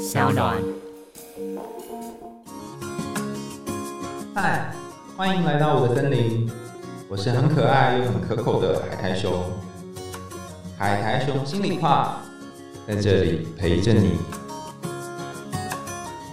小暖。嗨，欢迎来到我的森林，我是很可爱又很可口的海苔熊。海苔熊心里话，在这里陪着你。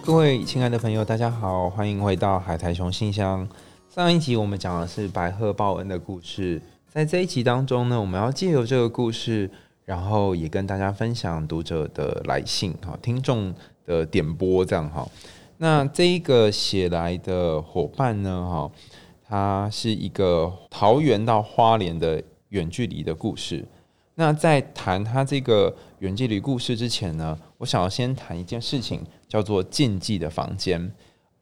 各位亲爱的朋友，大家好，欢迎回到海苔熊信箱。上一集我们讲的是白鹤报恩的故事，在这一集当中呢，我们要借由这个故事，然后也跟大家分享读者的来信哈，听众的点播这样哈。那这一个写来的伙伴呢，哈，他是一个桃园到花莲的远距离的故事。那在谈他这个远距离故事之前呢，我想要先谈一件事情，叫做禁忌的房间。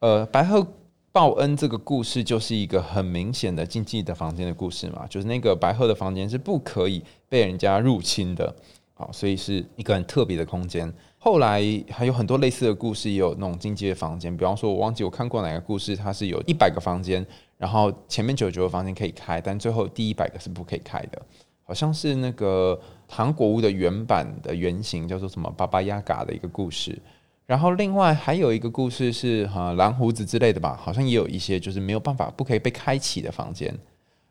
呃，白鹤报恩这个故事就是一个很明显的禁忌的房间的故事嘛，就是那个白鹤的房间是不可以被人家入侵的，好，所以是一个很特别的空间。后来还有很多类似的故事，也有那种禁忌的房间，比方说，我忘记我看过哪个故事，它是有一百个房间，然后前面九十九个房间可以开，但最后第一百个是不可以开的。好像是那个糖果屋的原版的原型，叫做什么巴巴亚嘎的一个故事。然后另外还有一个故事是哈蓝胡子之类的吧，好像也有一些就是没有办法不可以被开启的房间。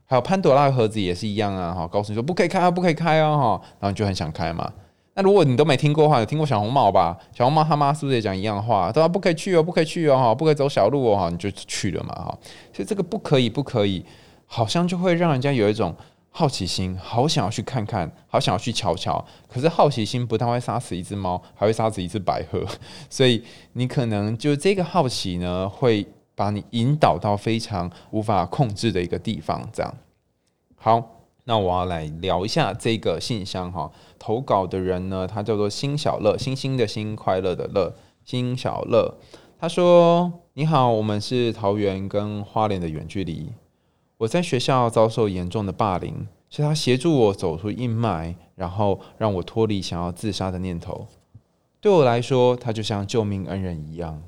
还有潘多拉的盒子也是一样啊，哈，告诉你说不可以开啊，不可以开啊，哈，然后你就很想开嘛。那如果你都没听过的话，有听过小红帽吧？小红帽他妈是不是也讲一样的话？他说不可以去哦，不可以去哦，不可以走小路哦，你就去了嘛，哈。所以这个不可以，不可以，好像就会让人家有一种好奇心，好想要去看看，好想要去瞧瞧。可是好奇心不但会杀死一只猫，还会杀死一只白鹤。所以你可能就这个好奇呢，会把你引导到非常无法控制的一个地方。这样，好。那我要来聊一下这个信箱哈，投稿的人呢，他叫做辛小乐，星星的星，快乐的乐，辛小乐。他说：“你好，我们是桃园跟花莲的远距离。我在学校遭受严重的霸凌，是他协助我走出阴霾，然后让我脱离想要自杀的念头。对我来说，他就像救命恩人一样。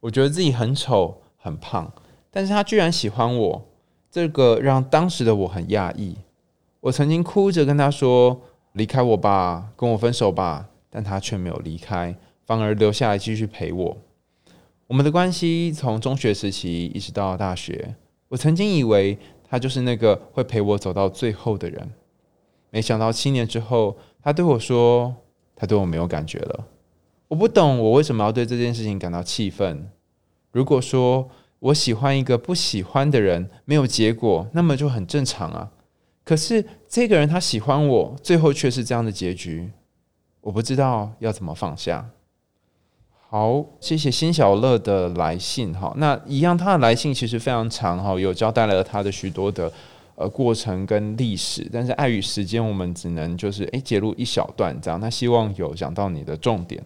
我觉得自己很丑很胖，但是他居然喜欢我。”这个让当时的我很讶异。我曾经哭着跟他说：“离开我吧，跟我分手吧。”但他却没有离开，反而留下来继续陪我。我们的关系从中学时期一直到大学，我曾经以为他就是那个会陪我走到最后的人。没想到七年之后，他对我说：“他对我没有感觉了。”我不懂我为什么要对这件事情感到气愤。如果说，我喜欢一个不喜欢的人，没有结果，那么就很正常啊。可是这个人他喜欢我，最后却是这样的结局，我不知道要怎么放下。好，谢谢辛小乐的来信哈。那一样，他的来信其实非常长哈，有交代了他的许多的呃过程跟历史，但是碍于时间，我们只能就是诶截录一小段这样。他希望有讲到你的重点。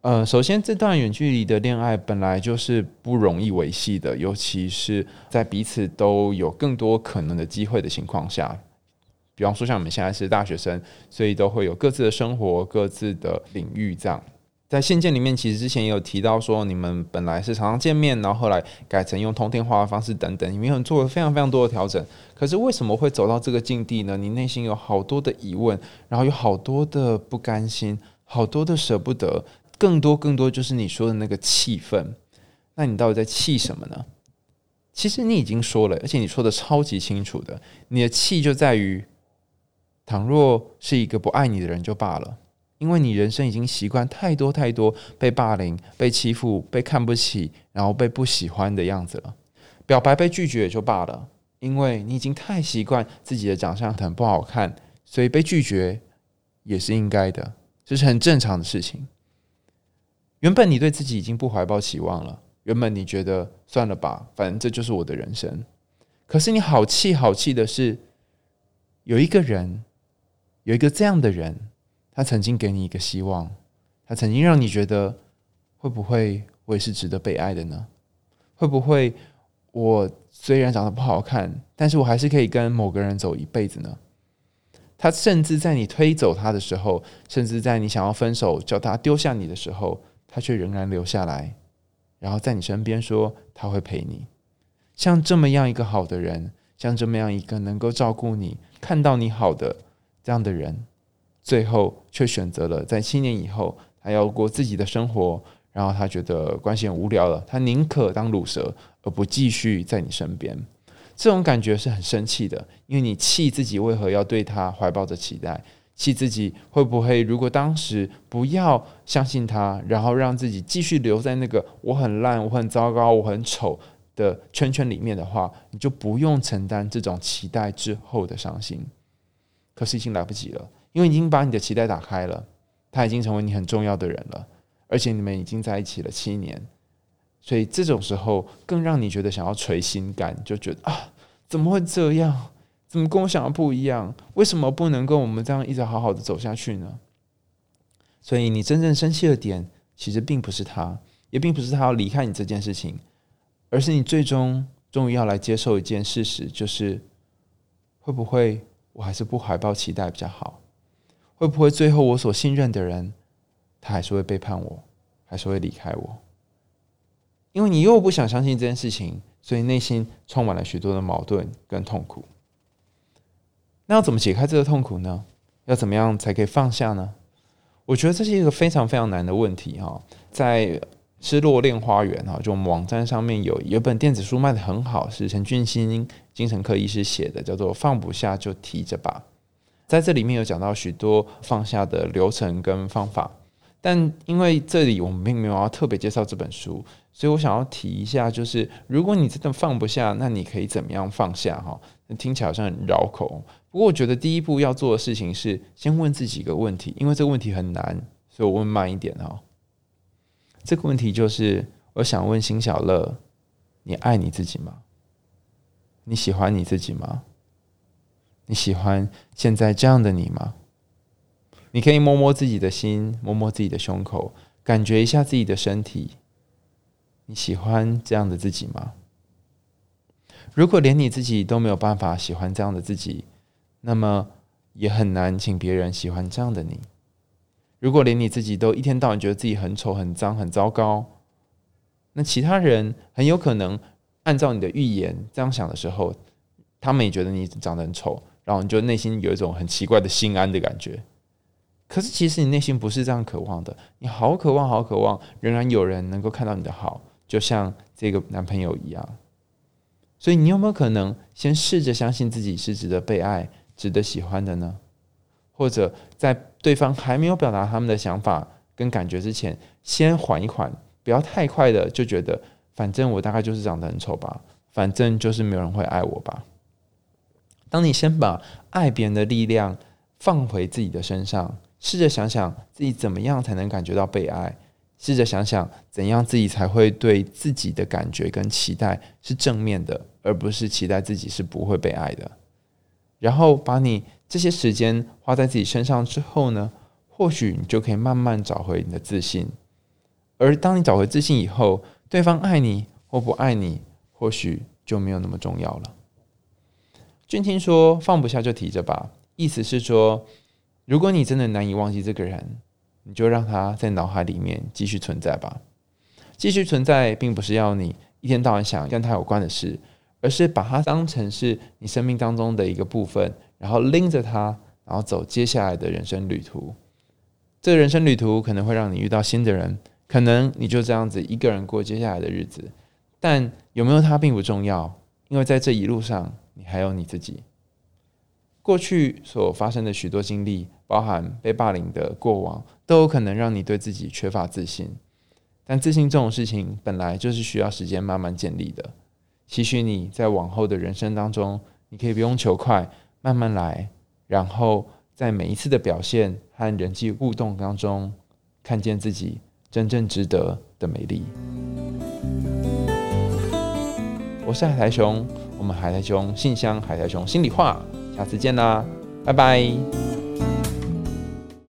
呃，首先，这段远距离的恋爱本来就是不容易维系的，尤其是在彼此都有更多可能的机会的情况下。比方说，像我们现在是大学生，所以都会有各自的生活、各自的领域。这样，在信件里面，其实之前也有提到说，你们本来是常常见面，然后后来改成用通电话的方式等等，你们有做了非常非常多的调整。可是为什么会走到这个境地呢？你内心有好多的疑问，然后有好多的不甘心，好多的舍不得。更多更多就是你说的那个气氛，那你到底在气什么呢？其实你已经说了，而且你说的超级清楚的，你的气就在于，倘若是一个不爱你的人就罢了，因为你人生已经习惯太多太多被霸凌、被欺负、被看不起，然后被不喜欢的样子了。表白被拒绝也就罢了，因为你已经太习惯自己的长相很不好看，所以被拒绝也是应该的，这是很正常的事情。原本你对自己已经不怀抱期望了，原本你觉得算了吧，反正这就是我的人生。可是你好气好气的是，有一个人，有一个这样的人，他曾经给你一个希望，他曾经让你觉得会不会我也是值得被爱的呢？会不会我虽然长得不好看，但是我还是可以跟某个人走一辈子呢？他甚至在你推走他的时候，甚至在你想要分手叫他丢下你的时候。他却仍然留下来，然后在你身边说他会陪你。像这么样一个好的人，像这么样一个能够照顾你、看到你好的这样的人，最后却选择了在七年以后，他要过自己的生活，然后他觉得关系很无聊了，他宁可当乳蛇，而不继续在你身边。这种感觉是很生气的，因为你气自己为何要对他怀抱着期待，气自己会不会如果当时不要相信他，然后让自己继续留在那个我很烂、我很糟糕、我很丑的圈圈里面的话，你就不用承担这种期待之后的伤心。可是已经来不及了，因为已经把你的期待打开了，他已经成为你很重要的人了，而且你们已经在一起了七年。所以这种时候更让你觉得想要捶心肝，就觉得啊，怎么会这样？怎么跟我想的不一样？为什么不能跟我们这样一直好好的走下去呢？所以你真正生气的点，其实并不是他，也并不是他要离开你这件事情，而是你最终终于要来接受一件事实，就是会不会我还是不怀抱期待比较好？会不会最后我所信任的人，他还是会背叛我，还是会离开我？因为你又不想相信这件事情，所以内心充满了许多的矛盾跟痛苦。那要怎么解开这个痛苦呢？要怎么样才可以放下呢？我觉得这是一个非常非常难的问题哈。在失落恋花园哈，就我们网站上面有有本电子书卖的很好，是陈俊兴精神科医师写的，叫做《放不下就提着吧》。在这里面有讲到许多放下的流程跟方法。但因为这里我们并没有要特别介绍这本书，所以我想要提一下，就是如果你真的放不下，那你可以怎么样放下？哈，听起来好像很绕口。不过我觉得第一步要做的事情是先问自己一个问题，因为这个问题很难，所以我问慢一点哈。这个问题就是，我想问辛小乐：你爱你自己吗？你喜欢你自己吗？你喜欢现在这样的你吗？你可以摸摸自己的心，摸摸自己的胸口，感觉一下自己的身体。你喜欢这样的自己吗？如果连你自己都没有办法喜欢这样的自己，那么也很难请别人喜欢这样的你。如果连你自己都一天到晚觉得自己很丑、很脏、很糟糕，那其他人很有可能按照你的预言这样想的时候，他们也觉得你长得很丑，然后你就内心有一种很奇怪的心安的感觉。可是，其实你内心不是这样渴望的。你好渴望，好渴望，仍然有人能够看到你的好，就像这个男朋友一样。所以，你有没有可能先试着相信自己是值得被爱、值得喜欢的呢？或者，在对方还没有表达他们的想法跟感觉之前，先缓一缓，不要太快的就觉得，反正我大概就是长得很丑吧，反正就是没有人会爱我吧。当你先把爱别人的力量放回自己的身上。试着想想自己怎么样才能感觉到被爱，试着想想怎样自己才会对自己的感觉跟期待是正面的，而不是期待自己是不会被爱的。然后把你这些时间花在自己身上之后呢，或许你就可以慢慢找回你的自信。而当你找回自信以后，对方爱你或不爱你，或许就没有那么重要了。俊听说放不下就提着吧，意思是说。如果你真的难以忘记这个人，你就让他在脑海里面继续存在吧。继续存在，并不是要你一天到晚想跟他有关的事，而是把他当成是你生命当中的一个部分，然后拎着他，然后走接下来的人生旅途。这个人生旅途可能会让你遇到新的人，可能你就这样子一个人过接下来的日子。但有没有他并不重要，因为在这一路上，你还有你自己。过去所发生的许多经历，包含被霸凌的过往，都有可能让你对自己缺乏自信。但自信这种事情，本来就是需要时间慢慢建立的。期许你在往后的人生当中，你可以不用求快，慢慢来，然后在每一次的表现和人际互动当中，看见自己真正值得的美丽。我是海苔熊，我们海苔熊信箱，海苔熊心里话。下次见啦，拜拜。